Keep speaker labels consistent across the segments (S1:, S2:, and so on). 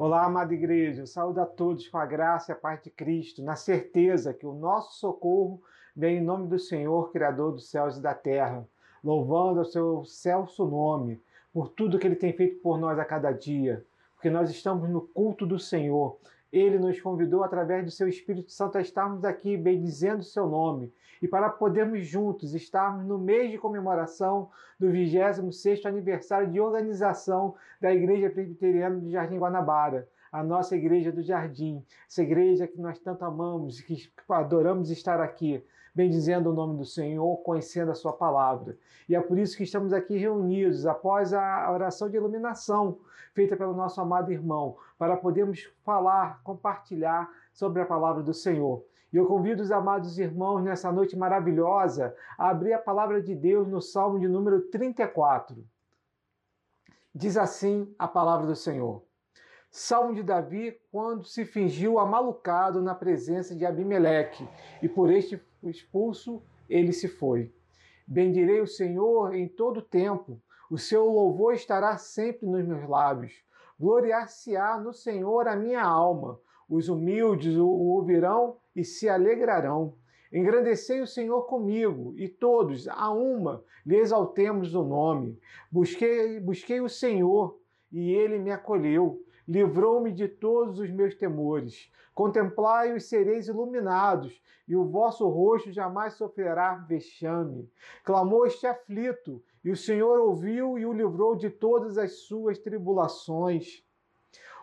S1: Olá, amada igreja, saúde a todos com a graça e a paz de Cristo, na certeza que o nosso socorro vem em nome do Senhor, Criador dos céus e da terra, louvando o seu celso nome por tudo que ele tem feito por nós a cada dia, porque nós estamos no culto do Senhor ele nos convidou, através do seu Espírito Santo, a estarmos aqui bendizendo o seu nome. E para podermos juntos estarmos no mês de comemoração do 26 aniversário de organização da Igreja Presbiteriana do Jardim Guanabara a nossa igreja do Jardim, essa igreja que nós tanto amamos e que adoramos estar aqui, bendizendo o nome do Senhor, conhecendo a Sua palavra. E é por isso que estamos aqui reunidos após a oração de iluminação feita pelo nosso amado irmão, para podermos falar, compartilhar sobre a palavra do Senhor. E eu convido os amados irmãos nessa noite maravilhosa a abrir a palavra de Deus no Salmo de número 34. Diz assim a palavra do Senhor. Salmo de Davi quando se fingiu amalucado na presença de Abimeleque, e por este expulso ele se foi. Bendirei o Senhor em todo tempo, o seu louvor estará sempre nos meus lábios. Gloriar-se-á no Senhor a minha alma. Os humildes o ouvirão e se alegrarão. Engrandecei o Senhor comigo, e todos, a uma, lhe exaltemos o nome. Busquei, busquei o Senhor, e ele me acolheu livrou-me de todos os meus temores. Contemplai os sereis iluminados, e o vosso rosto jamais sofrerá vexame. Clamou este aflito, e o Senhor ouviu e o livrou de todas as suas tribulações.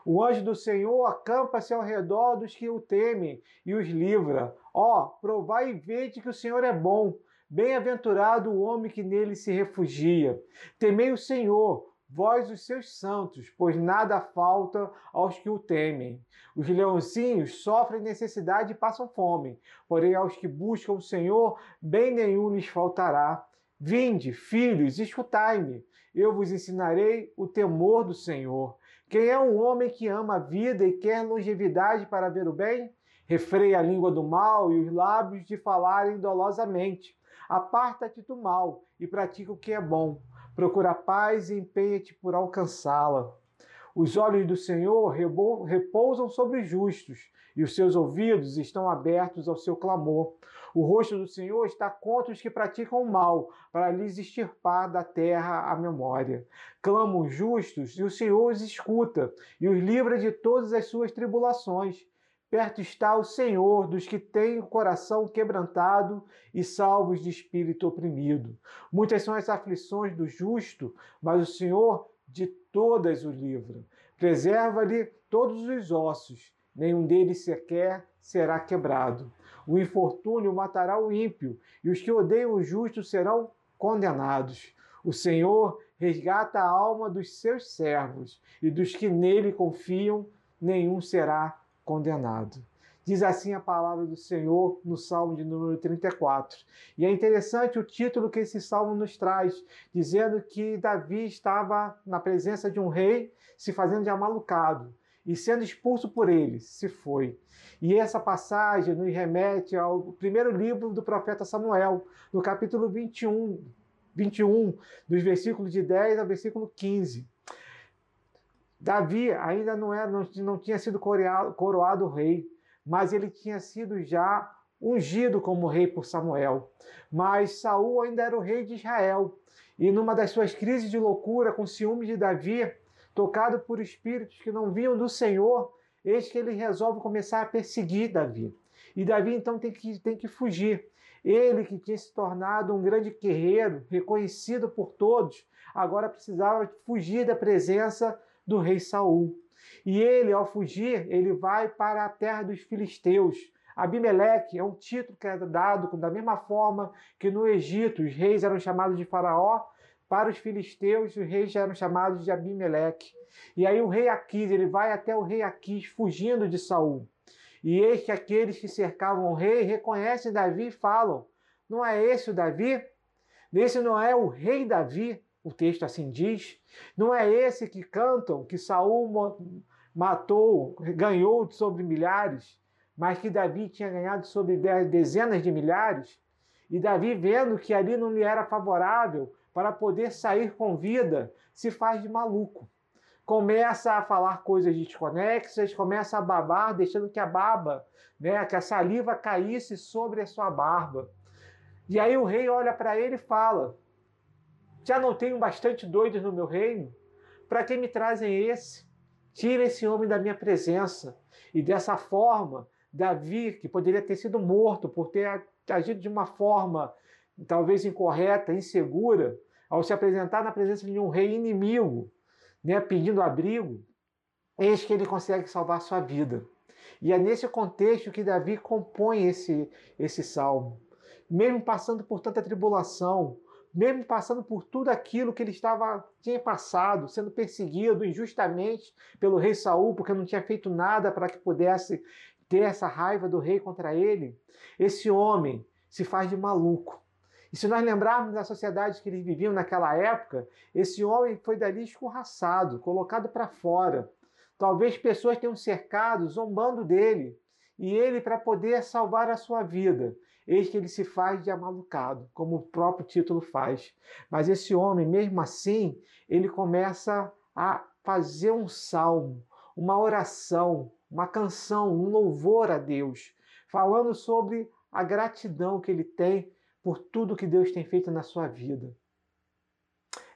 S1: O anjo do Senhor acampa-se ao redor dos que o temem e os livra. Ó, provai e vede que o Senhor é bom. Bem-aventurado o homem que nele se refugia. Temei o Senhor, vós os seus santos, pois nada falta aos que o temem. Os leãozinhos sofrem necessidade e passam fome, porém aos que buscam o Senhor, bem nenhum lhes faltará. Vinde, filhos, escutai-me, eu vos ensinarei o temor do Senhor. Quem é um homem que ama a vida e quer longevidade para ver o bem? Refreia a língua do mal e os lábios de falarem dolosamente. Aparta-te do mal e pratica o que é bom Procura paz e empenha-te por alcançá-la. Os olhos do Senhor repousam sobre os justos, e os seus ouvidos estão abertos ao seu clamor. O rosto do Senhor está contra os que praticam o mal, para lhes extirpar da terra a memória. Clamam os justos, e o Senhor os escuta, e os livra de todas as suas tribulações. Perto está o Senhor dos que têm o coração quebrantado e salvos de espírito oprimido. Muitas são as aflições do justo, mas o Senhor de todas o livra. Preserva-lhe todos os ossos, nenhum deles sequer será quebrado. O infortúnio matará o ímpio, e os que odeiam o justo serão condenados. O Senhor resgata a alma dos seus servos, e dos que nele confiam, nenhum será condenado. Diz assim a palavra do Senhor no Salmo de número 34. E é interessante o título que esse salmo nos traz, dizendo que Davi estava na presença de um rei se fazendo de amalucado e sendo expulso por ele, se foi. E essa passagem nos remete ao primeiro livro do profeta Samuel, no capítulo 21, 21, dos versículos de 10 ao versículo 15. Davi ainda não, era, não, não tinha sido coroado, coroado rei, mas ele tinha sido já ungido como rei por Samuel. Mas Saul ainda era o rei de Israel. E numa das suas crises de loucura, com ciúme de Davi, tocado por espíritos que não vinham do Senhor, eis que ele resolve começar a perseguir Davi. E Davi então tem que, tem que fugir. Ele que tinha se tornado um grande guerreiro, reconhecido por todos, agora precisava fugir da presença do rei Saul. E ele, ao fugir, ele vai para a terra dos filisteus. Abimeleque é um título que é dado da mesma forma que no Egito os reis eram chamados de faraó, para os filisteus os reis eram chamados de Abimeleque. E aí o rei Aquis, ele vai até o rei Aquis fugindo de Saul. E eis que aqueles que cercavam o rei reconhecem Davi e falam: Não é esse o Davi? Esse não é o rei Davi? O texto assim diz. Não é esse que cantam que Saul matou, ganhou sobre milhares, mas que Davi tinha ganhado sobre dezenas de milhares. E Davi, vendo que ali não lhe era favorável para poder sair com vida, se faz de maluco. começa a falar coisas desconexas, começa a babar, deixando que a baba, né, que a saliva caísse sobre a sua barba. E aí o rei olha para ele e fala: Já não tenho bastante doidos no meu reino? Para que me trazem esse? Tira esse homem da minha presença. E dessa forma, Davi, que poderia ter sido morto por ter agido de uma forma talvez incorreta, insegura, ao se apresentar na presença de um rei inimigo, né, pedindo abrigo, eis que ele consegue salvar sua vida. E é nesse contexto que Davi compõe esse, esse salmo. Mesmo passando por tanta tribulação, mesmo passando por tudo aquilo que ele estava tinha passado, sendo perseguido injustamente pelo rei Saul, porque não tinha feito nada para que pudesse ter essa raiva do rei contra ele, esse homem se faz de maluco. E se nós lembrarmos da sociedade que eles viviam naquela época, esse homem foi dali escorraçado, colocado para fora. Talvez pessoas tenham cercado, zombando dele. E ele, para poder salvar a sua vida, eis que ele se faz de amalucado, como o próprio título faz. Mas esse homem, mesmo assim, ele começa a fazer um salmo, uma oração, uma canção, um louvor a Deus, falando sobre a gratidão que ele tem por tudo que Deus tem feito na sua vida.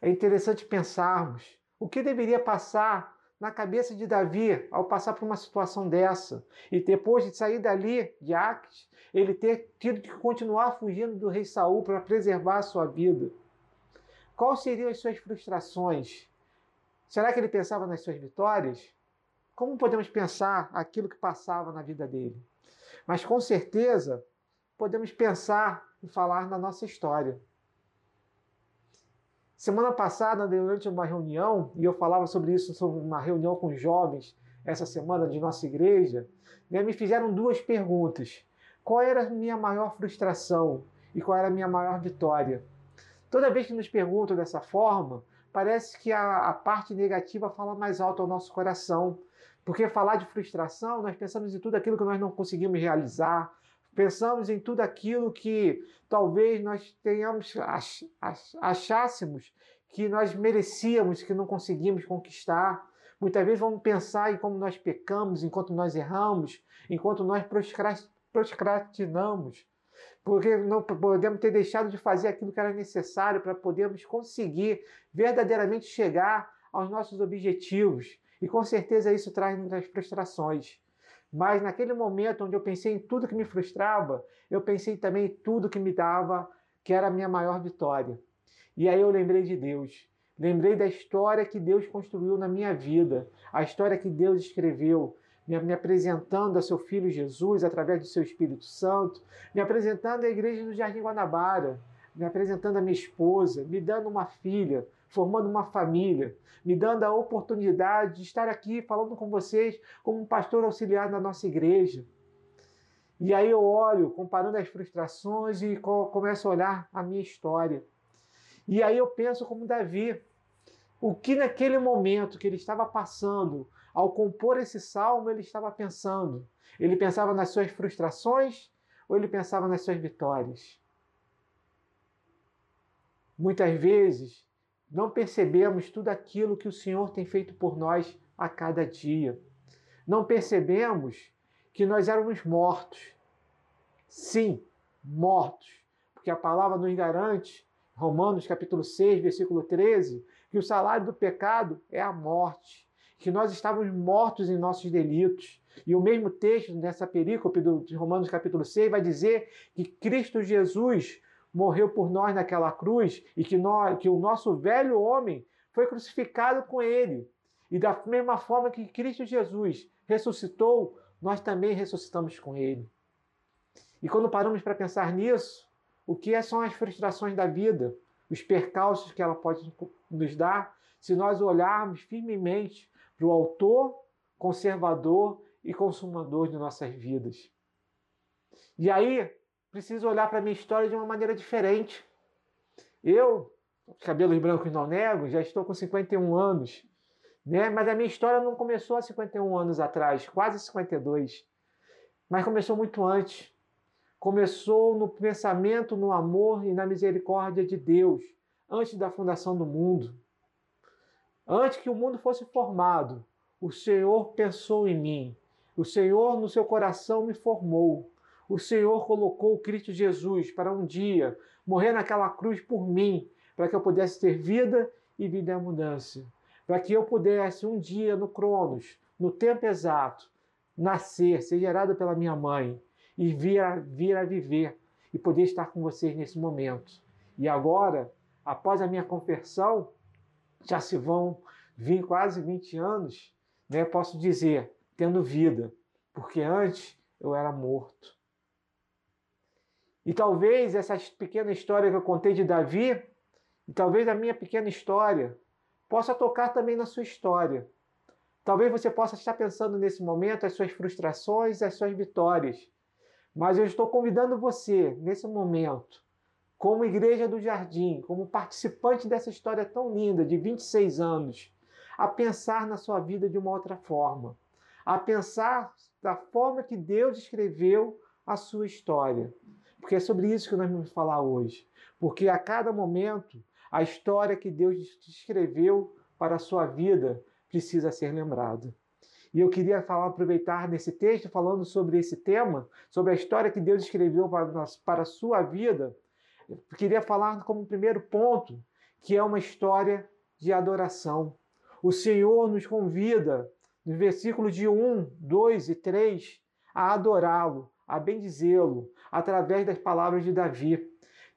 S1: É interessante pensarmos o que deveria passar na cabeça de Davi ao passar por uma situação dessa e depois de sair dali de Aques, ele ter tido que continuar fugindo do rei Saul para preservar a sua vida. Quais seriam as suas frustrações? Será que ele pensava nas suas vitórias? Como podemos pensar aquilo que passava na vida dele? Mas com certeza podemos pensar e falar na nossa história. Semana passada, durante uma reunião, e eu falava sobre isso, sobre uma reunião com jovens, essa semana de nossa igreja, né, me fizeram duas perguntas. Qual era a minha maior frustração e qual era a minha maior vitória? Toda vez que nos perguntam dessa forma, parece que a, a parte negativa fala mais alto ao nosso coração. Porque falar de frustração, nós pensamos em tudo aquilo que nós não conseguimos realizar, Pensamos em tudo aquilo que talvez nós tenhamos achássemos que nós merecíamos, que não conseguimos conquistar. Muitas vezes vamos pensar em como nós pecamos, enquanto nós erramos, enquanto nós procrastinamos, porque não podemos ter deixado de fazer aquilo que era necessário para podermos conseguir verdadeiramente chegar aos nossos objetivos. E com certeza isso traz muitas frustrações. Mas naquele momento onde eu pensei em tudo que me frustrava, eu pensei também em tudo que me dava, que era a minha maior vitória. E aí eu lembrei de Deus. Lembrei da história que Deus construiu na minha vida, a história que Deus escreveu, me apresentando a seu filho Jesus através do seu Espírito Santo, me apresentando à igreja do Jardim Guanabara, me apresentando a minha esposa, me dando uma filha, formando uma família, me dando a oportunidade de estar aqui falando com vocês como um pastor auxiliar na nossa igreja. E aí eu olho, comparando as frustrações e começo a olhar a minha história. E aí eu penso como Davi, o que naquele momento que ele estava passando, ao compor esse salmo, ele estava pensando? Ele pensava nas suas frustrações ou ele pensava nas suas vitórias? Muitas vezes não percebemos tudo aquilo que o Senhor tem feito por nós a cada dia. Não percebemos que nós éramos mortos. Sim, mortos. Porque a palavra nos garante, Romanos capítulo 6, versículo 13, que o salário do pecado é a morte, que nós estávamos mortos em nossos delitos. E o mesmo texto nessa perícope de Romanos capítulo 6 vai dizer que Cristo Jesus morreu por nós naquela cruz e que, nós, que o nosso velho homem foi crucificado com ele. E da mesma forma que Cristo Jesus ressuscitou, nós também ressuscitamos com ele. E quando paramos para pensar nisso, o que são as frustrações da vida, os percalços que ela pode nos dar, se nós olharmos firmemente para o autor, conservador e consumador de nossas vidas. E aí, preciso olhar para a minha história de uma maneira diferente. Eu, cabelos brancos não nego, já estou com 51 anos, né? mas a minha história não começou há 51 anos atrás, quase 52, mas começou muito antes. Começou no pensamento, no amor e na misericórdia de Deus, antes da fundação do mundo. Antes que o mundo fosse formado, o Senhor pensou em mim. O Senhor, no seu coração, me formou. O Senhor colocou Cristo Jesus para um dia morrer naquela cruz por mim, para que eu pudesse ter vida e vida em abundância. Para que eu pudesse um dia no Cronos, no tempo exato, nascer, ser gerado pela minha mãe e vir a, vir a viver e poder estar com vocês nesse momento. E agora, após a minha conversão, já se vão vir quase 20 anos, né, posso dizer, tendo vida, porque antes eu era morto. E talvez essa pequena história que eu contei de Davi, e talvez a minha pequena história, possa tocar também na sua história. Talvez você possa estar pensando nesse momento as suas frustrações, as suas vitórias. Mas eu estou convidando você, nesse momento, como igreja do jardim, como participante dessa história tão linda de 26 anos, a pensar na sua vida de uma outra forma, a pensar da forma que Deus escreveu a sua história. Porque é sobre isso que nós vamos falar hoje. Porque a cada momento, a história que Deus escreveu para a sua vida precisa ser lembrada. E eu queria falar, aproveitar nesse texto, falando sobre esse tema, sobre a história que Deus escreveu para, para a sua vida. Eu queria falar como primeiro ponto, que é uma história de adoração. O Senhor nos convida, nos versículos de 1, 2 e 3, a adorá-lo, a bendizê-lo, através das palavras de Davi.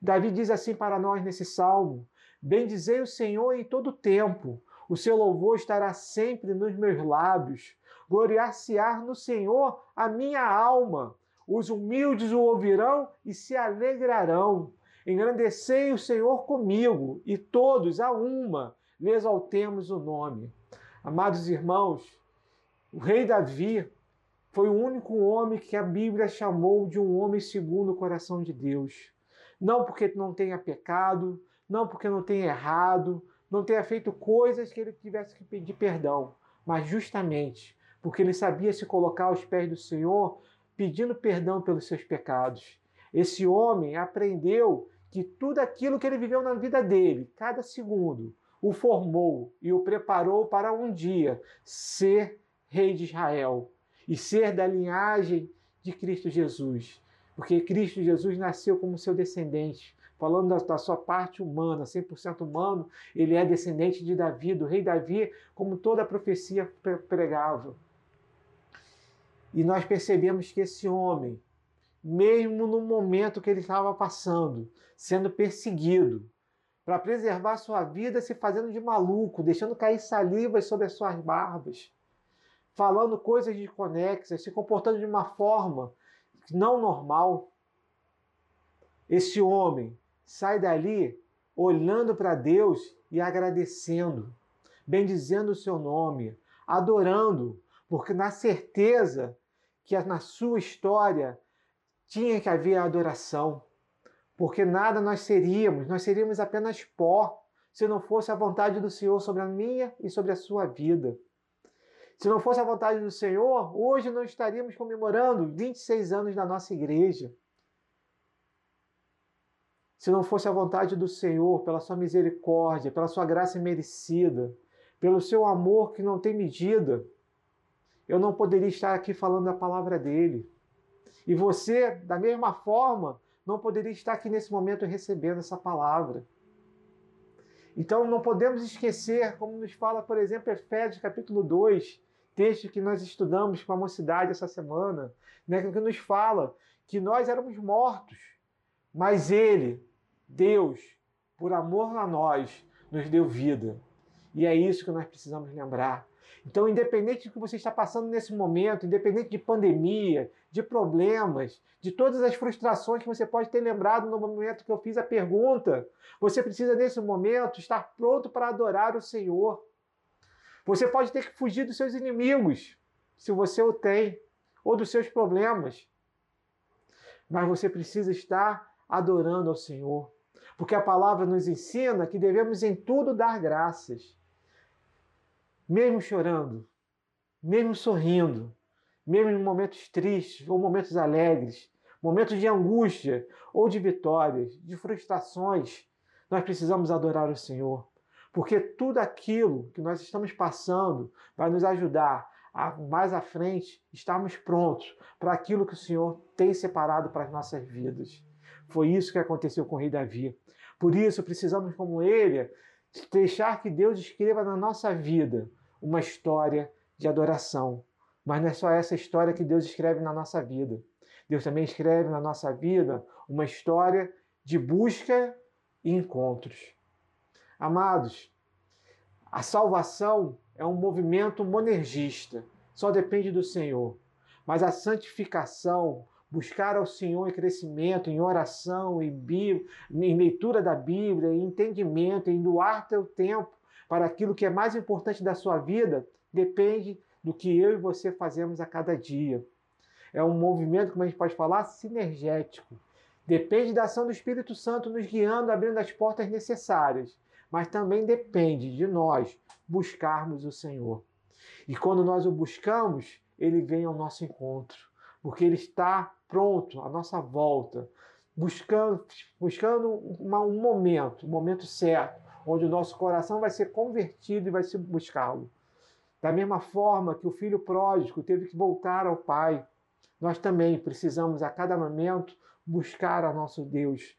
S1: Davi diz assim para nós nesse salmo: Bendizei o Senhor em todo tempo, o seu louvor estará sempre nos meus lábios. Gloriar-se-á no Senhor a minha alma. Os humildes o ouvirão e se alegrarão. Engrandecei o Senhor comigo, e todos a uma lhe exaltemos o nome. Amados irmãos, o rei Davi foi o único homem que a Bíblia chamou de um homem segundo o coração de Deus. Não porque não tenha pecado, não porque não tenha errado, não tenha feito coisas que ele tivesse que pedir perdão, mas justamente porque ele sabia se colocar aos pés do Senhor, pedindo perdão pelos seus pecados. Esse homem aprendeu que tudo aquilo que ele viveu na vida dele, cada segundo, o formou e o preparou para um dia ser rei de Israel e ser da linhagem de Cristo Jesus. Porque Cristo Jesus nasceu como seu descendente. Falando da, sua parte humana, 100% humano, ele é descendente de Davi, do rei Davi, como toda a profecia pregava. E nós percebemos que esse homem, mesmo no momento que ele estava passando, sendo perseguido, para preservar sua vida, se fazendo de maluco, deixando cair salivas sobre as suas barbas, falando coisas desconexas, se comportando de uma forma não normal. Esse homem sai dali olhando para Deus e agradecendo, bendizendo o seu nome, adorando, porque na certeza que na sua história tinha que haver adoração, porque nada nós seríamos, nós seríamos apenas pó, se não fosse a vontade do Senhor sobre a minha e sobre a sua vida. Se não fosse a vontade do Senhor, hoje não estaríamos comemorando 26 anos da nossa igreja. Se não fosse a vontade do Senhor, pela sua misericórdia, pela sua graça merecida, pelo seu amor que não tem medida, eu não poderia estar aqui falando a palavra dele. E você, da mesma forma, não poderia estar aqui nesse momento recebendo essa palavra. Então não podemos esquecer, como nos fala, por exemplo, Efésios capítulo 2, texto que nós estudamos com a mocidade essa semana, né, que nos fala que nós éramos mortos, mas Ele, Deus, por amor a nós, nos deu vida. E é isso que nós precisamos lembrar. Então, independente do que você está passando nesse momento, independente de pandemia, de problemas, de todas as frustrações que você pode ter lembrado no momento que eu fiz a pergunta, você precisa nesse momento estar pronto para adorar o Senhor. Você pode ter que fugir dos seus inimigos, se você o tem, ou dos seus problemas. Mas você precisa estar adorando ao Senhor, porque a palavra nos ensina que devemos em tudo dar graças mesmo chorando, mesmo sorrindo, mesmo em momentos tristes ou momentos alegres, momentos de angústia ou de vitórias, de frustrações, nós precisamos adorar o Senhor. Porque tudo aquilo que nós estamos passando vai nos ajudar a mais à frente estarmos prontos para aquilo que o Senhor tem separado para as nossas vidas. Foi isso que aconteceu com o rei Davi. Por isso precisamos, como ele, deixar que Deus escreva na nossa vida uma história de adoração. Mas não é só essa história que Deus escreve na nossa vida. Deus também escreve na nossa vida uma história de busca e encontros. Amados, a salvação é um movimento monergista, só depende do Senhor. Mas a santificação, buscar ao Senhor em crescimento, em oração, em, em leitura da Bíblia, em entendimento, em doar teu tempo para aquilo que é mais importante da sua vida, depende do que eu e você fazemos a cada dia. É um movimento, como a gente pode falar, sinergético. Depende da ação do Espírito Santo nos guiando, abrindo as portas necessárias, mas também depende de nós buscarmos o Senhor. E quando nós o buscamos, ele vem ao nosso encontro, porque ele está pronto à nossa volta, buscando, buscando uma, um momento, um momento certo, onde o nosso coração vai ser convertido e vai se buscá-lo. Da mesma forma que o filho pródigo teve que voltar ao pai, nós também precisamos a cada momento buscar a nosso Deus,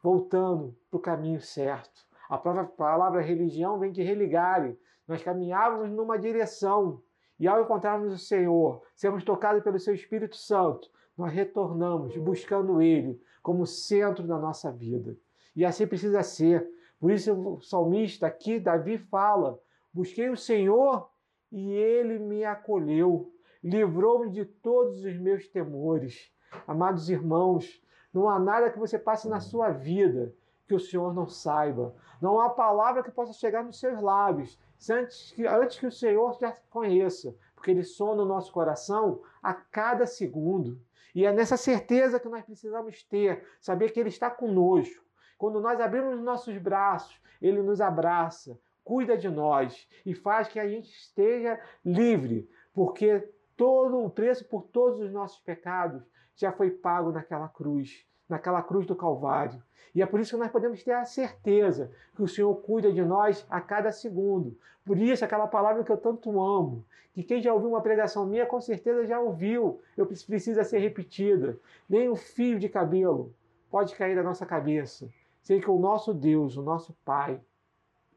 S1: voltando para o caminho certo. A própria palavra religião vem de religare. Nós caminhávamos numa direção e ao encontrarmos o Senhor, sermos tocados pelo seu Espírito Santo, nós retornamos buscando Ele como centro da nossa vida. E assim precisa ser. Por isso o salmista aqui, Davi, fala: Busquei o Senhor e ele me acolheu, livrou-me de todos os meus temores. Amados irmãos, não há nada que você passe na sua vida que o Senhor não saiba. Não há palavra que possa chegar nos seus lábios antes que, antes que o Senhor já conheça, porque Ele sonda o nosso coração a cada segundo. E é nessa certeza que nós precisamos ter, saber que Ele está conosco. Quando nós abrimos nossos braços, Ele nos abraça, cuida de nós e faz que a gente esteja livre, porque todo o preço por todos os nossos pecados já foi pago naquela cruz, naquela cruz do Calvário. E é por isso que nós podemos ter a certeza que o Senhor cuida de nós a cada segundo. Por isso, aquela palavra que eu tanto amo, que quem já ouviu uma pregação minha, com certeza já ouviu, eu precisa ser repetida. Nem um fio de cabelo pode cair da nossa cabeça, sem que o nosso Deus, o nosso Pai,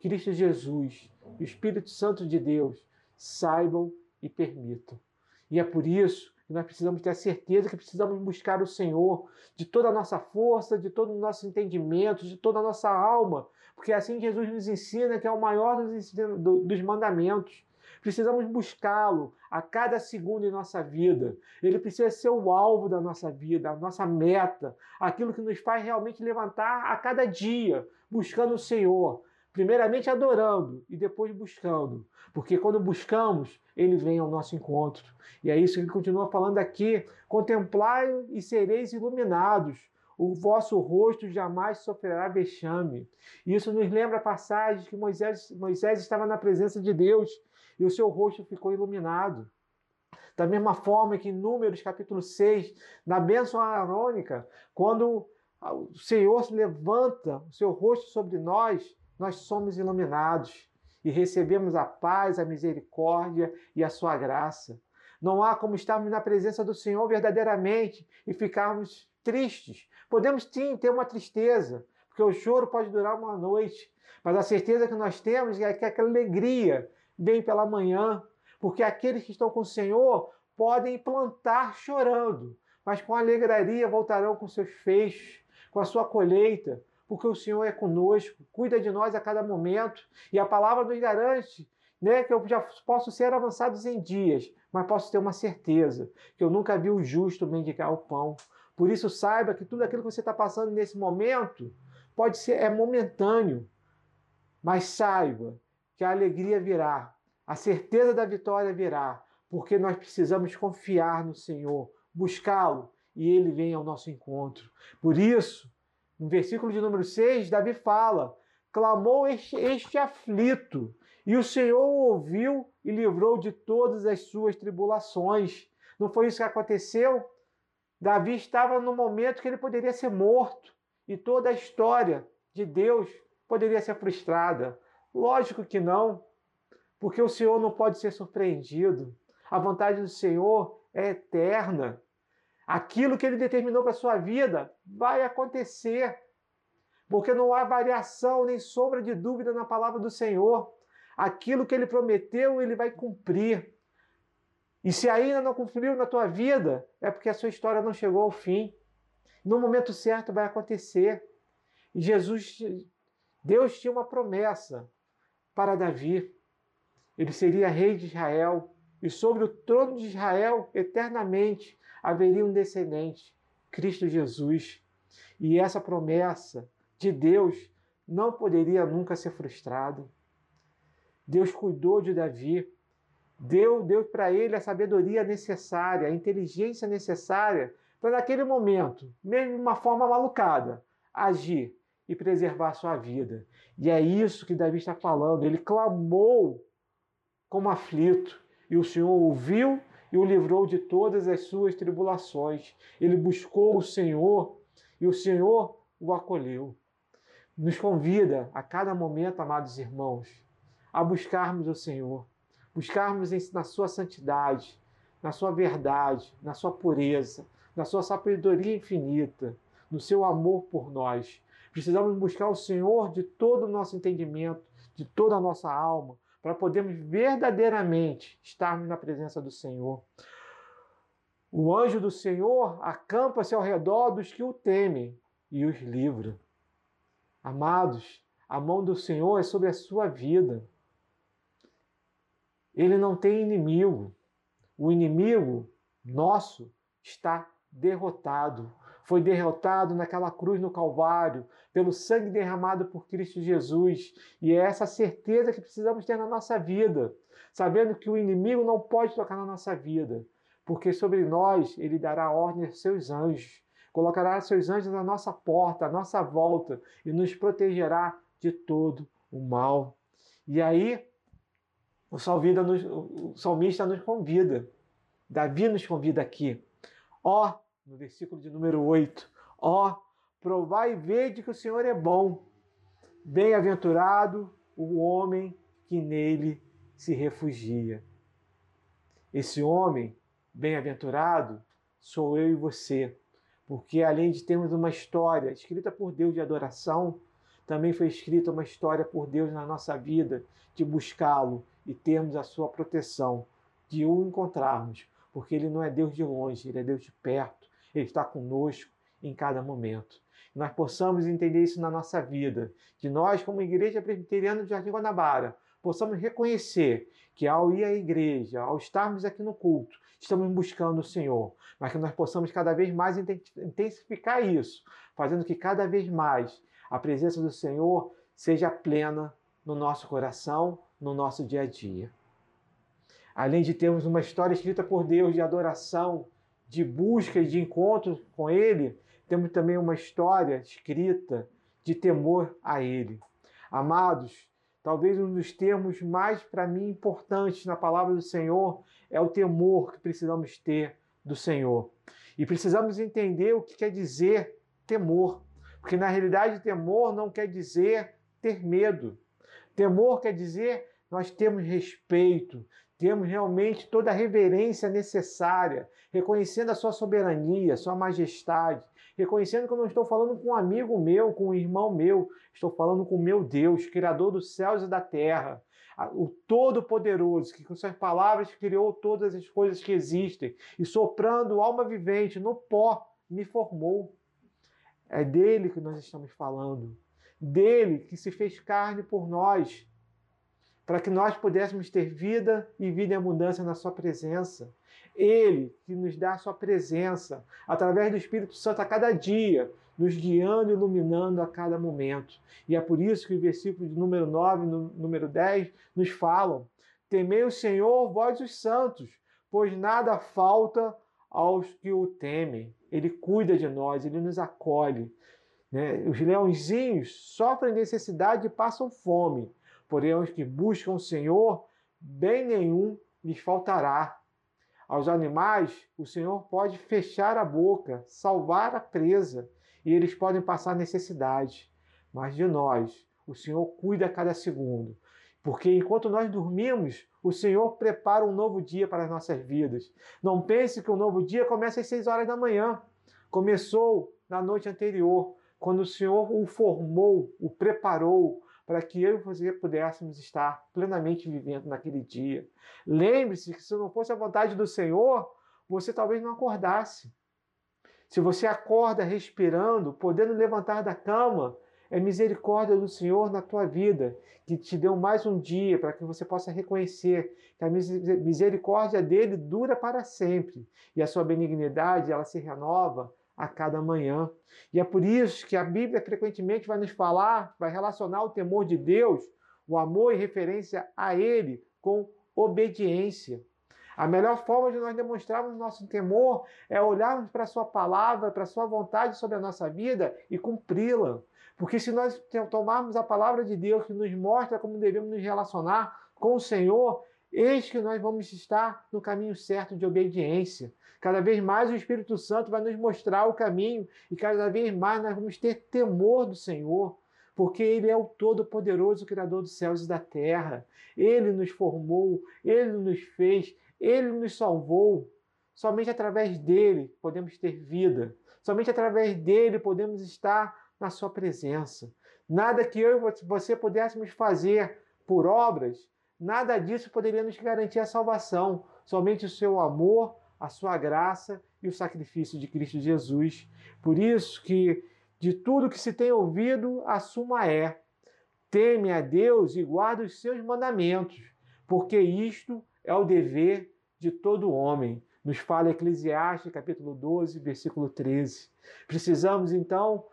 S1: Cristo Jesus, o Espírito Santo de Deus saibam e permitam. E é por isso que nós precisamos ter a certeza que precisamos buscar o Senhor de toda a nossa força, de todo o nosso entendimento, de toda a nossa alma, porque é assim Jesus nos ensina que é o maior dos mandamentos. Precisamos buscá-lo a cada segundo em nossa vida. Ele precisa ser o alvo da nossa vida, a nossa meta, aquilo que nos faz realmente levantar a cada dia, buscando o Senhor, primeiramente adorando e depois buscando. Porque quando buscamos, ele vem ao nosso encontro. E é isso que ele continua falando aqui: contemplai e sereis iluminados. O vosso rosto jamais sofrerá vexame. Isso nos lembra a passagem que Moisés, Moisés estava na presença de Deus e o seu rosto ficou iluminado. Da mesma forma que em Números capítulo 6, na bênção arônica, quando o Senhor se levanta o seu rosto sobre nós, nós somos iluminados e recebemos a paz, a misericórdia e a sua graça. Não há como estarmos na presença do Senhor verdadeiramente e ficarmos tristes. Podemos sim ter uma tristeza, porque o choro pode durar uma noite, mas a certeza que nós temos é que aquela alegria vem pela manhã, porque aqueles que estão com o Senhor podem plantar chorando, mas com alegria voltarão com seus feixes, com a sua colheita, porque o Senhor é conosco, cuida de nós a cada momento, e a palavra nos garante né, que eu já posso ser avançados em dias, mas posso ter uma certeza, que eu nunca vi o justo mendigar o pão. Por isso, saiba que tudo aquilo que você está passando nesse momento pode ser é momentâneo, mas saiba que a alegria virá, a certeza da vitória virá, porque nós precisamos confiar no Senhor, buscá-lo e ele vem ao nosso encontro. Por isso, no versículo de número 6, Davi fala: clamou este, este aflito, e o Senhor o ouviu e livrou de todas as suas tribulações. Não foi isso que aconteceu? Davi estava no momento que ele poderia ser morto, e toda a história de Deus poderia ser frustrada. Lógico que não, porque o Senhor não pode ser surpreendido. A vontade do Senhor é eterna. Aquilo que ele determinou para a sua vida vai acontecer, porque não há variação nem sombra de dúvida na palavra do Senhor. Aquilo que ele prometeu, ele vai cumprir. E se ainda não cumpriu na tua vida, é porque a sua história não chegou ao fim. No momento certo vai acontecer. E Jesus, Deus tinha uma promessa para Davi. Ele seria rei de Israel e sobre o trono de Israel eternamente haveria um descendente, Cristo Jesus. E essa promessa de Deus não poderia nunca ser frustrada. Deus cuidou de Davi, deu, deu para ele a sabedoria necessária, a inteligência necessária para naquele momento, mesmo de uma forma malucada, agir e preservar sua vida. E é isso que Davi está falando. Ele clamou como aflito, e o Senhor ouviu e o livrou de todas as suas tribulações. Ele buscou o Senhor e o Senhor o acolheu. Nos convida a cada momento, amados irmãos, a buscarmos o Senhor, buscarmos na sua santidade, na sua verdade, na sua pureza, na sua sabedoria infinita, no seu amor por nós. Precisamos buscar o Senhor de todo o nosso entendimento, de toda a nossa alma, para podermos verdadeiramente estarmos na presença do Senhor. O anjo do Senhor acampa-se ao redor dos que o temem e os livra. Amados, a mão do Senhor é sobre a sua vida. Ele não tem inimigo. O inimigo nosso está derrotado foi derrotado naquela cruz no Calvário, pelo sangue derramado por Cristo Jesus. E é essa certeza que precisamos ter na nossa vida, sabendo que o inimigo não pode tocar na nossa vida, porque sobre nós ele dará ordem aos seus anjos, colocará seus anjos na nossa porta, à nossa volta, e nos protegerá de todo o mal. E aí, o, nos, o salmista nos convida, Davi nos convida aqui. Ó, no versículo de número 8. Ó, oh, provai e vede que o Senhor é bom. Bem-aventurado o homem que nele se refugia. Esse homem bem-aventurado sou eu e você, porque além de termos uma história escrita por Deus de adoração, também foi escrita uma história por Deus na nossa vida de buscá-lo e termos a sua proteção, de o encontrarmos, porque ele não é Deus de longe, ele é Deus de perto ele está conosco em cada momento. Que nós possamos entender isso na nossa vida, que nós, como Igreja Presbiteriana de Jardim Guanabara, possamos reconhecer que ao ir à igreja, ao estarmos aqui no culto, estamos buscando o Senhor, mas que nós possamos cada vez mais intensificar isso, fazendo que cada vez mais a presença do Senhor seja plena no nosso coração, no nosso dia a dia. Além de termos uma história escrita por Deus de adoração, de busca e de encontro com Ele, temos também uma história escrita de temor a Ele. Amados, talvez um dos termos mais para mim importantes na palavra do Senhor é o temor que precisamos ter do Senhor. E precisamos entender o que quer dizer temor, porque na realidade temor não quer dizer ter medo. Temor quer dizer nós temos respeito, temos realmente toda a reverência necessária, reconhecendo a sua soberania, sua majestade, reconhecendo que eu não estou falando com um amigo meu, com um irmão meu, estou falando com o meu Deus, Criador dos céus e da terra, o Todo-Poderoso, que com suas palavras criou todas as coisas que existem e soprando alma vivente no pó me formou. É dele que nós estamos falando, dele que se fez carne por nós para que nós pudéssemos ter vida e vida em abundância na Sua presença. Ele que nos dá a Sua presença através do Espírito Santo a cada dia, nos guiando e iluminando a cada momento. E é por isso que o versículo de número 9 e número 10 nos falam: Temei o Senhor, vós os santos, pois nada falta aos que o temem. Ele cuida de nós, ele nos acolhe. Né? Os leãozinhos sofrem necessidade e passam fome, Porém, aos que buscam o Senhor, bem nenhum lhes faltará. Aos animais, o Senhor pode fechar a boca, salvar a presa, e eles podem passar necessidade. Mas de nós, O Senhor cuida a cada segundo. Porque enquanto nós dormimos, o Senhor prepara um novo dia para as nossas vidas. Não pense que o um novo dia começa às seis horas da manhã. Começou na noite anterior, quando o Senhor o formou, o preparou para que eu e você pudéssemos estar plenamente vivendo naquele dia. Lembre-se que se não fosse a vontade do Senhor, você talvez não acordasse. Se você acorda respirando, podendo levantar da cama, é misericórdia do Senhor na tua vida, que te deu mais um dia para que você possa reconhecer que a misericórdia dele dura para sempre e a sua benignidade ela se renova a cada manhã. E é por isso que a Bíblia frequentemente vai nos falar, vai relacionar o temor de Deus, o amor e referência a ele com obediência. A melhor forma de nós demonstrarmos nosso temor é olharmos para a Sua palavra, para a Sua vontade sobre a nossa vida e cumpri-la. Porque se nós tomarmos a palavra de Deus que nos mostra como devemos nos relacionar com o Senhor, eis que nós vamos estar no caminho certo de obediência. Cada vez mais o Espírito Santo vai nos mostrar o caminho e cada vez mais nós vamos ter temor do Senhor porque Ele é o Todo-Poderoso Criador dos céus e da terra. Ele nos formou, Ele nos fez, ele nos salvou. Somente através dele podemos ter vida. Somente através dele podemos estar na sua presença. Nada que eu e você pudéssemos fazer por obras, nada disso poderia nos garantir a salvação. Somente o seu amor, a sua graça e o sacrifício de Cristo Jesus. Por isso que de tudo que se tem ouvido, a suma é: teme a Deus e guarda os seus mandamentos, porque isto é o dever de todo homem. Nos fala Eclesiastes, capítulo 12, versículo 13. Precisamos, então,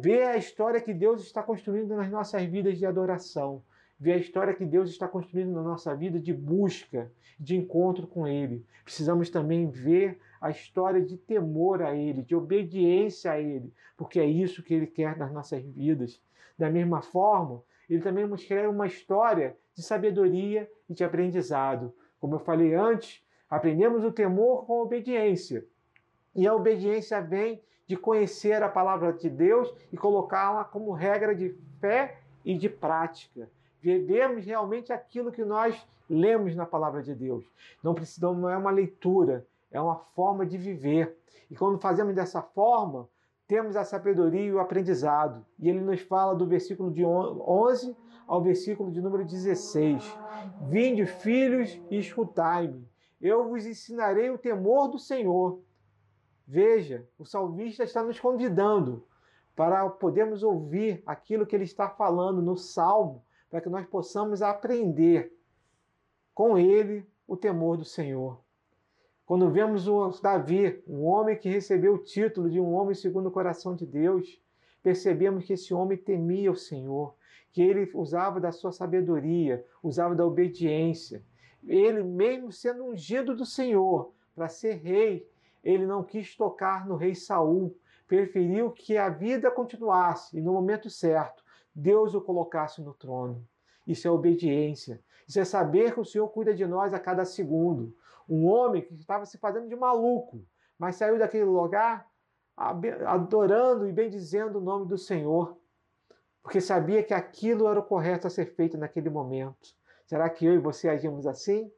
S1: ver a história que Deus está construindo nas nossas vidas de adoração, ver a história que Deus está construindo na nossa vida de busca, de encontro com Ele. Precisamos também ver a história de temor a Ele, de obediência a Ele, porque é isso que Ele quer nas nossas vidas. Da mesma forma, Ele também nos quer uma história de sabedoria e de aprendizado, como eu falei antes, aprendemos o temor com a obediência. E a obediência vem de conhecer a palavra de Deus e colocá-la como regra de fé e de prática. Vivemos realmente aquilo que nós lemos na palavra de Deus. Não, precisa, não é uma leitura, é uma forma de viver. E quando fazemos dessa forma, temos a sabedoria e o aprendizado. E ele nos fala do versículo de 11 ao versículo de número 16. Vinde, filhos, e escutai-me. Eu vos ensinarei o temor do Senhor. Veja, o salmista está nos convidando para podermos ouvir aquilo que ele está falando no salmo, para que nós possamos aprender com ele o temor do Senhor. Quando vemos o Davi, um homem que recebeu o título de um homem segundo o coração de Deus, percebemos que esse homem temia o Senhor, que ele usava da sua sabedoria, usava da obediência. Ele, mesmo sendo ungido do Senhor para ser rei, ele não quis tocar no rei Saul, preferiu que a vida continuasse e no momento certo Deus o colocasse no trono. Isso é obediência. Isso é saber que o Senhor cuida de nós a cada segundo. Um homem que estava se fazendo de maluco, mas saiu daquele lugar adorando e bendizendo o nome do Senhor, porque sabia que aquilo era o correto a ser feito naquele momento. Será que eu e você agimos assim?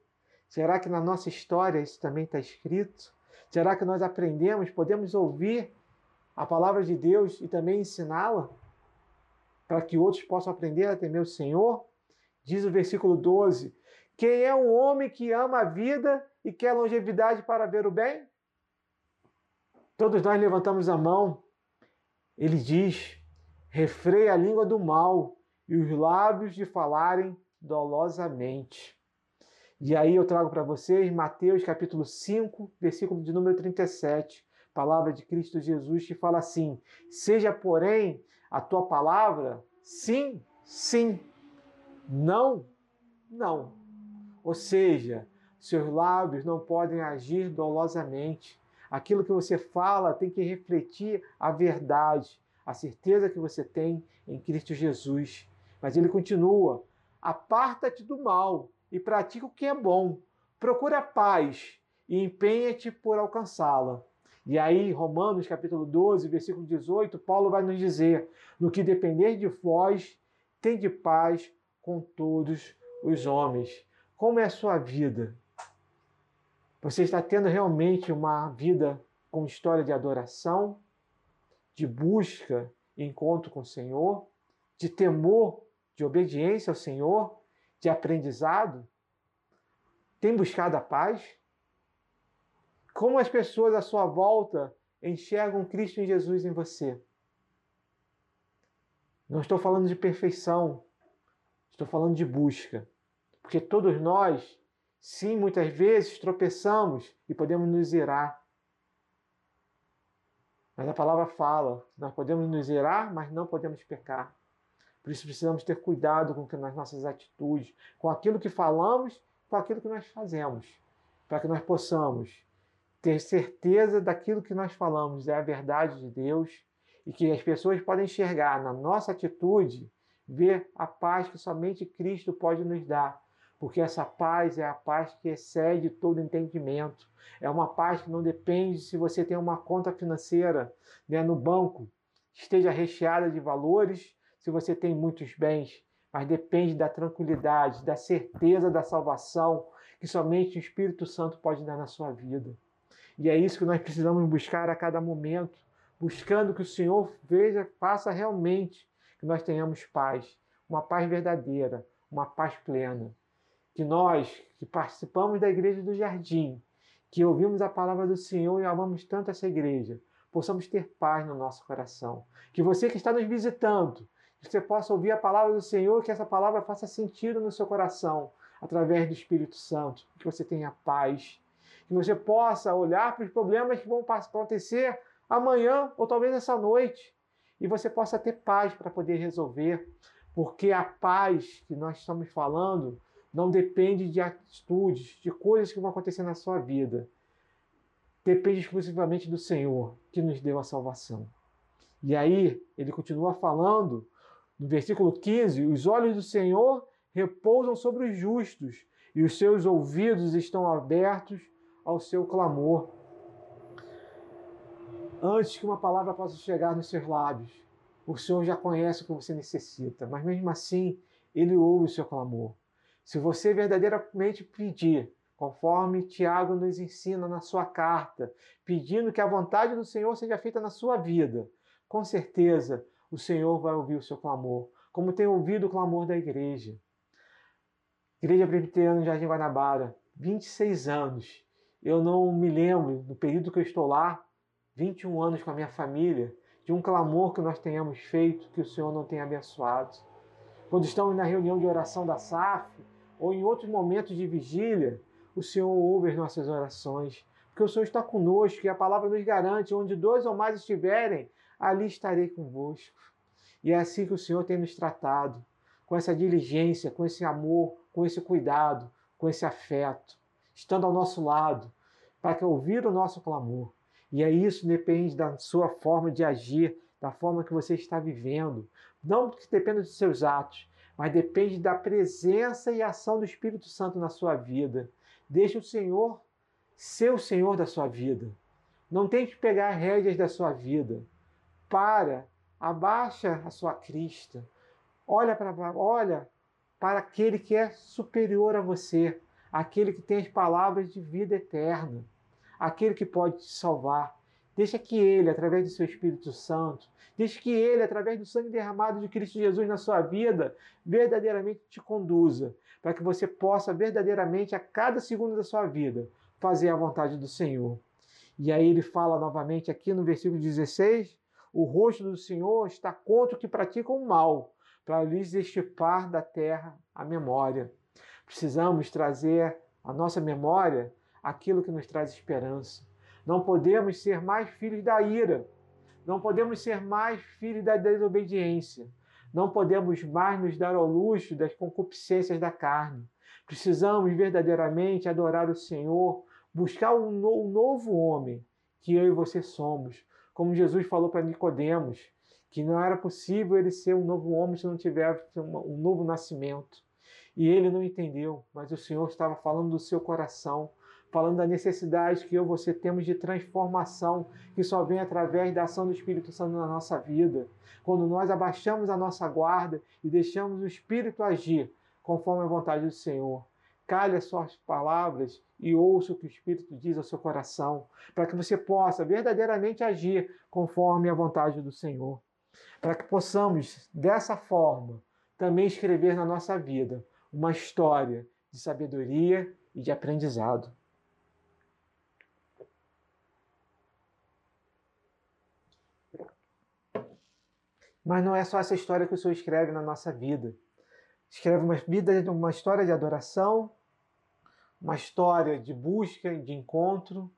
S1: Será que na nossa história isso também está escrito? Será que nós aprendemos, podemos ouvir a palavra de Deus e também ensiná-la? Para que outros possam aprender a temer o Senhor? Diz o versículo 12: Quem é o homem que ama a vida e quer longevidade para ver o bem? Todos nós levantamos a mão. Ele diz: refreia a língua do mal e os lábios de falarem dolosamente. E aí eu trago para vocês Mateus capítulo 5, versículo de número 37. Palavra de Cristo Jesus que fala assim: Seja, porém, a tua palavra sim, sim, não, não. Ou seja, seus lábios não podem agir dolosamente. Aquilo que você fala tem que refletir a verdade, a certeza que você tem em Cristo Jesus. Mas ele continua: aparta-te do mal e pratica o que é bom. Procura a paz e empenha-te por alcançá-la. E aí, Romanos capítulo 12, versículo 18, Paulo vai nos dizer: no que depender de vós, tende paz com todos os homens. Como é a sua vida? Você está tendo realmente uma vida com história de adoração, de busca encontro com o Senhor, de temor, de obediência ao Senhor, de aprendizado? Tem buscado a paz? Como as pessoas à sua volta enxergam Cristo em Jesus em você? Não estou falando de perfeição, estou falando de busca. Porque todos nós, sim, muitas vezes tropeçamos e podemos nos irar. Mas a palavra fala, nós podemos nos irar, mas não podemos pecar. Por isso precisamos ter cuidado com as nossas atitudes, com aquilo que falamos, com aquilo que nós fazemos, para que nós possamos ter certeza daquilo que nós falamos é a verdade de Deus e que as pessoas podem enxergar na nossa atitude, ver a paz que somente Cristo pode nos dar. Porque essa paz é a paz que excede todo entendimento. É uma paz que não depende se você tem uma conta financeira né, no banco, esteja recheada de valores, se você tem muitos bens, mas depende da tranquilidade, da certeza da salvação que somente o Espírito Santo pode dar na sua vida. E é isso que nós precisamos buscar a cada momento, buscando que o Senhor veja, faça realmente que nós tenhamos paz, uma paz verdadeira, uma paz plena. Que nós, que participamos da igreja do jardim, que ouvimos a palavra do Senhor e amamos tanto essa igreja, possamos ter paz no nosso coração. Que você que está nos visitando, que você possa ouvir a palavra do Senhor, que essa palavra faça sentido no seu coração, através do Espírito Santo, que você tenha paz que você possa olhar para os problemas que vão acontecer amanhã ou talvez essa noite e você possa ter paz para poder resolver, porque a paz que nós estamos falando não depende de atitudes, de coisas que vão acontecer na sua vida. Depende exclusivamente do Senhor que nos deu a salvação. E aí, ele continua falando no versículo 15: Os olhos do Senhor repousam sobre os justos, e os seus ouvidos estão abertos ao seu clamor. Antes que uma palavra possa chegar nos seus lábios, o Senhor já conhece o que você necessita, mas mesmo assim, Ele ouve o seu clamor. Se você verdadeiramente pedir, conforme Tiago nos ensina na sua carta, pedindo que a vontade do Senhor seja feita na sua vida, com certeza o Senhor vai ouvir o seu clamor, como tem ouvido o clamor da igreja. Igreja Presbiteriana Jardim Guanabara, 26 anos, eu não me lembro, no período que eu estou lá, 21 anos com a minha família, de um clamor que nós tenhamos feito que o Senhor não tenha abençoado. Quando estamos na reunião de oração da SAF, ou em outros momentos de vigília, o Senhor ouve as nossas orações, porque o Senhor está conosco e a palavra nos garante: onde dois ou mais estiverem, ali estarei convosco. E é assim que o Senhor tem nos tratado, com essa diligência, com esse amor, com esse cuidado, com esse afeto estando ao nosso lado, para que ouvir o nosso clamor. E é isso depende da sua forma de agir, da forma que você está vivendo. Não que dependa dos seus atos, mas depende da presença e ação do Espírito Santo na sua vida. Deixe o Senhor ser o Senhor da sua vida. Não tente pegar rédeas da sua vida. Para, abaixa a sua crista. Olha para, olha para aquele que é superior a você, aquele que tem as palavras de vida eterna, aquele que pode te salvar. Deixa que Ele, através do seu Espírito Santo, deixa que Ele, através do sangue derramado de Cristo Jesus na sua vida, verdadeiramente te conduza, para que você possa verdadeiramente, a cada segundo da sua vida, fazer a vontade do Senhor. E aí ele fala novamente aqui no versículo 16: o rosto do Senhor está contra o que praticam o mal, para lhes estipar da terra a memória. Precisamos trazer à nossa memória aquilo que nos traz esperança. Não podemos ser mais filhos da ira. Não podemos ser mais filhos da desobediência. Não podemos mais nos dar ao luxo das concupiscências da carne. Precisamos verdadeiramente adorar o Senhor, buscar um novo homem que eu e você somos. Como Jesus falou para Nicodemos, que não era possível ele ser um novo homem se não tivesse um novo nascimento. E ele não entendeu, mas o Senhor estava falando do seu coração, falando da necessidade que eu e você temos de transformação, que só vem através da ação do Espírito Santo na nossa vida. Quando nós abaixamos a nossa guarda e deixamos o Espírito agir conforme a vontade do Senhor. Cale as suas palavras e ouça o que o Espírito diz ao seu coração, para que você possa verdadeiramente agir conforme a vontade do Senhor. Para que possamos, dessa forma, também escrever na nossa vida uma história de sabedoria e de aprendizado. Mas não é só essa história que o Senhor escreve na nossa vida. Escreve uma vida, uma história de adoração, uma história de busca de encontro,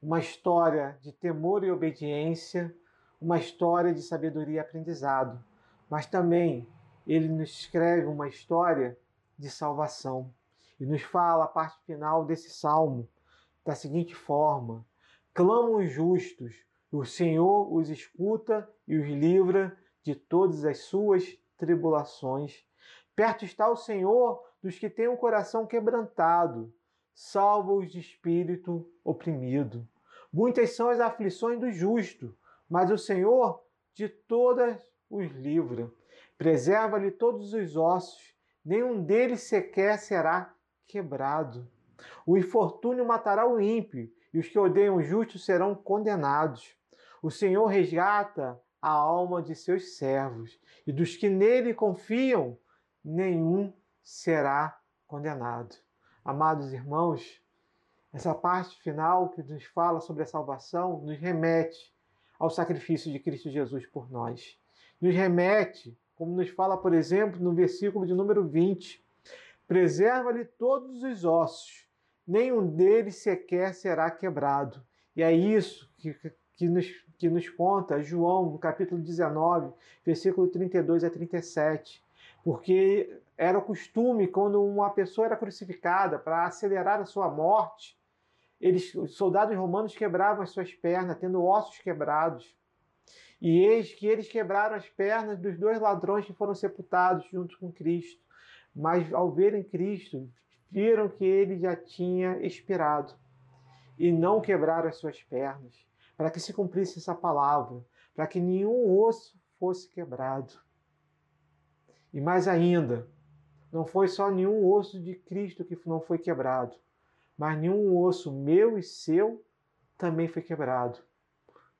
S1: uma história de temor e obediência, uma história de sabedoria e aprendizado. Mas também ele nos escreve uma história de salvação e nos fala a parte final desse salmo da seguinte forma: Clamam os justos, o Senhor os escuta e os livra de todas as suas tribulações. Perto está o Senhor dos que têm o coração quebrantado, salva-os de espírito oprimido. Muitas são as aflições do justo, mas o Senhor de todas os livra. Preserva-lhe todos os ossos, nenhum deles sequer será quebrado. O infortúnio matará o ímpio, e os que odeiam o justo serão condenados. O Senhor resgata a alma de seus servos, e dos que nele confiam, nenhum será condenado. Amados irmãos, essa parte final que nos fala sobre a salvação nos remete ao sacrifício de Cristo Jesus por nós. Nos remete, como nos fala, por exemplo, no versículo de número 20: Preserva-lhe todos os ossos, nenhum deles sequer será quebrado. E é isso que, que nos que nos conta João, no capítulo 19, versículo 32 a 37. Porque era o costume, quando uma pessoa era crucificada, para acelerar a sua morte, eles, os soldados romanos quebravam as suas pernas, tendo ossos quebrados. E eis que eles quebraram as pernas dos dois ladrões que foram sepultados junto com Cristo. Mas ao verem Cristo, viram que ele já tinha expirado e não quebraram as suas pernas para que se cumprisse essa palavra, para que nenhum osso fosse quebrado. E mais ainda, não foi só nenhum osso de Cristo que não foi quebrado, mas nenhum osso meu e seu também foi quebrado.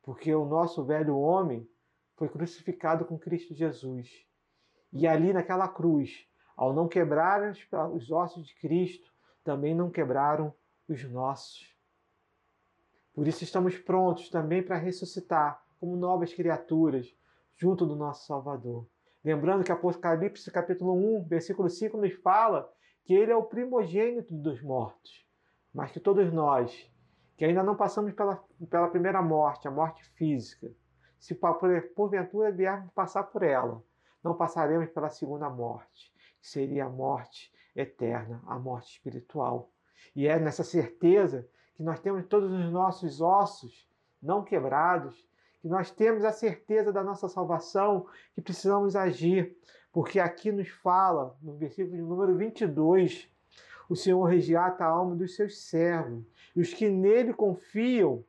S1: Porque o nosso velho homem foi crucificado com Cristo Jesus. E ali naquela cruz, ao não quebrar os ossos de Cristo, também não quebraram os nossos. Por isso estamos prontos também para ressuscitar como novas criaturas junto do nosso Salvador. Lembrando que Apocalipse capítulo 1, versículo 5 nos fala que ele é o primogênito dos mortos, mas que todos nós, que ainda não passamos pela, pela primeira morte, a morte física, se porventura viermos passar por ela, não passaremos pela segunda morte, que seria a morte eterna, a morte espiritual. E é nessa certeza que nós temos todos os nossos ossos não quebrados, que nós temos a certeza da nossa salvação, que precisamos agir, porque aqui nos fala, no versículo número 22, o Senhor resgata a alma dos seus servos, e os que nele confiam,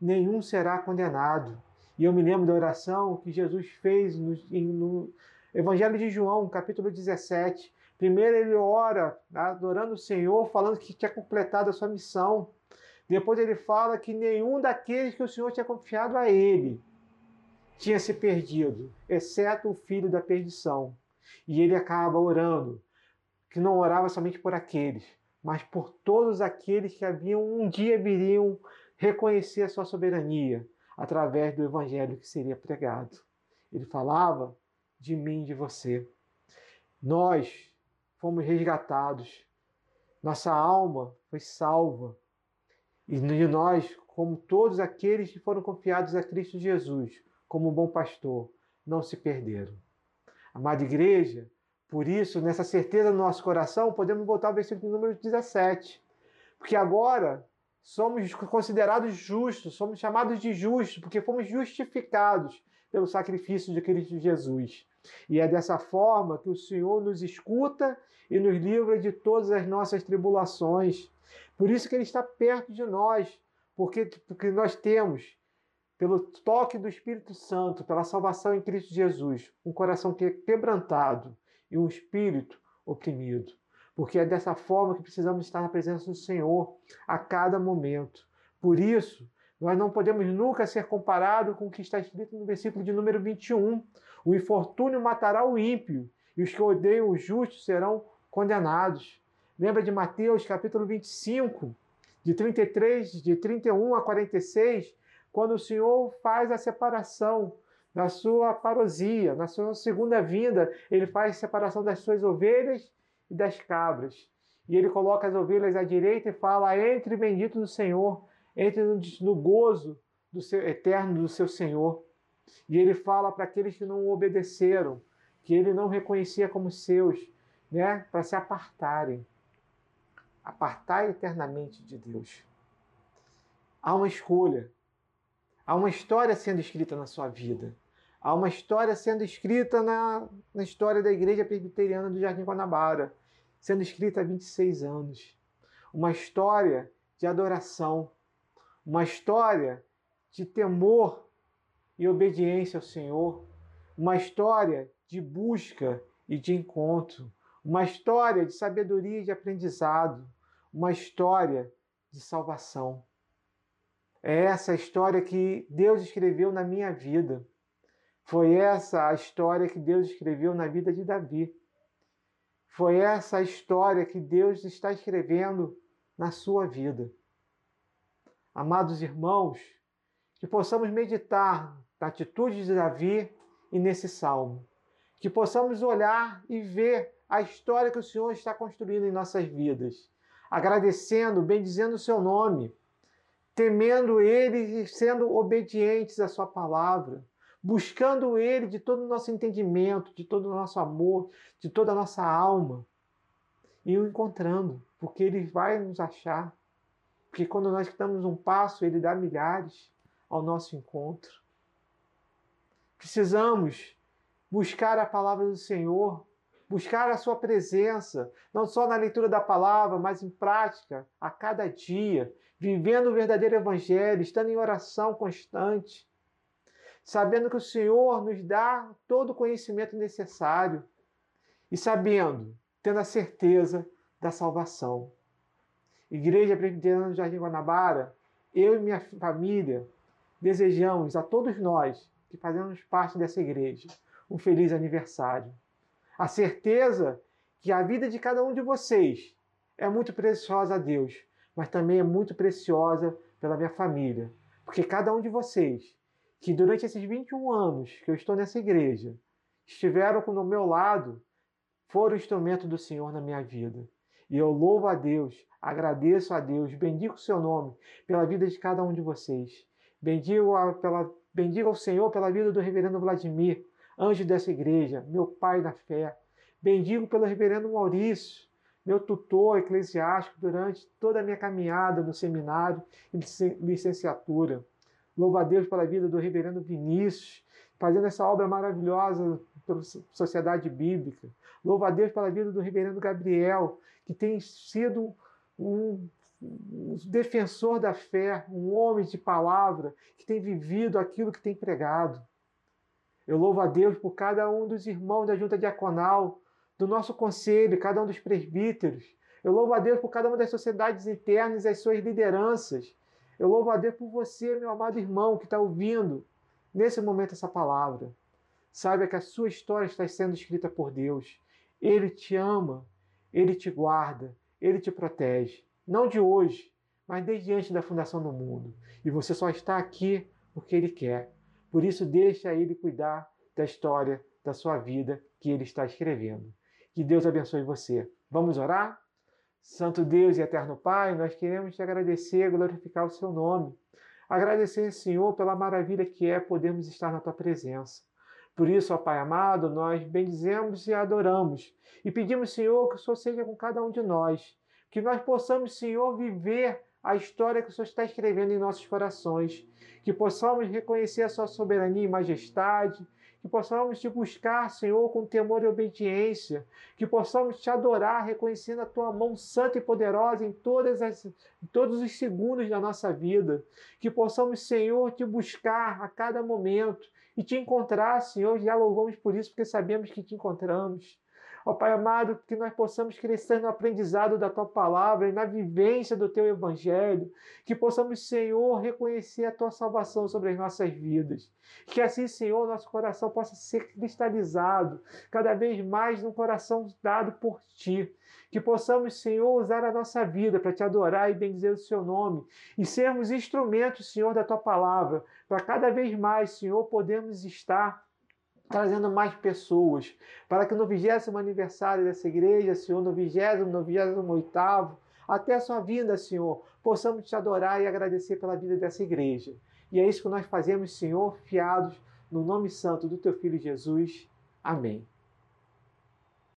S1: nenhum será condenado. E eu me lembro da oração que Jesus fez no, no Evangelho de João, capítulo 17. Primeiro ele ora, adorando o Senhor, falando que tinha completado a sua missão. Depois ele fala que nenhum daqueles que o Senhor tinha confiado a ele tinha se perdido, exceto o filho da perdição. E ele acaba orando, que não orava somente por aqueles, mas por todos aqueles que haviam um dia viriam reconhecer a sua soberania através do evangelho que seria pregado. Ele falava de mim de você. Nós fomos resgatados. Nossa alma foi salva e nós, como todos aqueles que foram confiados a Cristo Jesus, como bom pastor, não se perderam. Amada igreja, por isso, nessa certeza no nosso coração, podemos voltar ao versículo número 17. Porque agora somos considerados justos, somos chamados de justos, porque fomos justificados pelo sacrifício de Cristo Jesus. E é dessa forma que o Senhor nos escuta e nos livra de todas as nossas tribulações. Por isso que Ele está perto de nós, porque, porque nós temos, pelo toque do Espírito Santo, pela salvação em Cristo Jesus, um coração que é quebrantado e um espírito oprimido. Porque é dessa forma que precisamos estar na presença do Senhor a cada momento. Por isso, nós não podemos nunca ser comparados com o que está escrito no versículo de número 21. O infortúnio matará o ímpio, e os que odeiam o justo serão condenados. Lembra de Mateus capítulo 25, de 33, de 31 a 46, quando o Senhor faz a separação na sua parosia, na sua segunda vinda, ele faz separação das suas ovelhas e das cabras. E ele coloca as ovelhas à direita e fala: entre bendito do Senhor, entre no gozo do seu eterno do seu Senhor. E ele fala para aqueles que não obedeceram, que ele não reconhecia como seus, né, para se apartarem. Apartar eternamente de Deus. Há uma escolha. Há uma história sendo escrita na sua vida. Há uma história sendo escrita na, na história da Igreja Presbiteriana do Jardim Guanabara, sendo escrita há 26 anos. Uma história de adoração, uma história de temor e obediência ao Senhor, uma história de busca e de encontro, uma história de sabedoria e de aprendizado, uma história de salvação. É essa a história que Deus escreveu na minha vida. Foi essa a história que Deus escreveu na vida de Davi. Foi essa a história que Deus está escrevendo na sua vida amados irmãos, que possamos meditar na atitude de Davi e nesse salmo. Que possamos olhar e ver a história que o Senhor está construindo em nossas vidas, agradecendo, bendizendo o seu nome, temendo Ele e sendo obedientes à Sua palavra, buscando Ele de todo o nosso entendimento, de todo o nosso amor, de toda a nossa alma, e o encontrando, porque Ele vai nos achar. Porque quando nós damos um passo, ele dá milhares ao nosso encontro. Precisamos buscar a palavra do Senhor, buscar a sua presença, não só na leitura da palavra, mas em prática, a cada dia, vivendo o verdadeiro evangelho, estando em oração constante, sabendo que o Senhor nos dá todo o conhecimento necessário e sabendo, tendo a certeza da salvação. Igreja Presbiteriana do Jardim Guanabara, eu e minha família desejamos a todos nós que fazemos parte dessa igreja um feliz aniversário. A certeza que a vida de cada um de vocês é muito preciosa a Deus, mas também é muito preciosa pela minha família. Porque cada um de vocês, que durante esses 21 anos que eu estou nessa igreja, estiveram no meu lado, foram instrumento do Senhor na minha vida. E eu louvo a Deus, agradeço a Deus, bendigo o seu nome pela vida de cada um de vocês. Bendigo, a, pela, bendigo ao Senhor pela vida do reverendo Vladimir, anjo dessa igreja, meu pai da fé. Bendigo pelo reverendo Maurício, meu tutor eclesiástico durante toda a minha caminhada no seminário e licenciatura. Louvo a Deus pela vida do reverendo Vinícius, fazendo essa obra maravilhosa pela sociedade bíblica. Louvo a Deus pela vida do reverendo Gabriel, que tem sido um defensor da fé, um homem de palavra, que tem vivido aquilo que tem pregado. Eu louvo a Deus por cada um dos irmãos da junta diaconal, do nosso conselho, cada um dos presbíteros. Eu louvo a Deus por cada uma das sociedades internas e as suas lideranças. Eu louvo a Deus por você, meu amado irmão, que está ouvindo nesse momento essa palavra. Saiba que a sua história está sendo escrita por Deus. Ele te ama, ele te guarda, ele te protege. Não de hoje, mas desde antes da fundação do mundo. E você só está aqui porque ele quer. Por isso, deixa ele cuidar da história da sua vida que ele está escrevendo. Que Deus abençoe você. Vamos orar? Santo Deus e eterno Pai, nós queremos te agradecer glorificar o seu nome. Agradecer, Senhor, pela maravilha que é podermos estar na tua presença. Por isso, ó Pai amado, nós bendizemos e adoramos e pedimos, Senhor, que o Senhor seja com cada um de nós, que nós possamos, Senhor, viver a história que o Senhor está escrevendo em nossos corações, que possamos reconhecer a sua soberania e majestade, que possamos te buscar, Senhor, com temor e obediência, que possamos te adorar, reconhecendo a tua mão santa e poderosa em, todas as, em todos os segundos da nossa vida, que possamos, Senhor, te buscar a cada momento e te encontrar, Senhor, já louvamos por isso, porque sabemos que te encontramos. Ó Pai amado, que nós possamos crescer no aprendizado da Tua palavra e na vivência do Teu Evangelho, que possamos, Senhor, reconhecer a Tua salvação sobre as nossas vidas. Que assim, Senhor, nosso coração possa ser cristalizado cada vez mais num coração dado por Ti. Que possamos, Senhor, usar a nossa vida para Te adorar e bendizer o Seu nome e sermos instrumentos, Senhor, da Tua palavra, para cada vez mais, Senhor, podermos estar trazendo mais pessoas, para que no vigésimo aniversário dessa igreja, Senhor, no vigésimo, no vigésimo oitavo, até a sua vinda, Senhor, possamos te adorar e agradecer pela vida dessa igreja. E é isso que nós fazemos, Senhor, fiados no nome santo do teu Filho Jesus. Amém.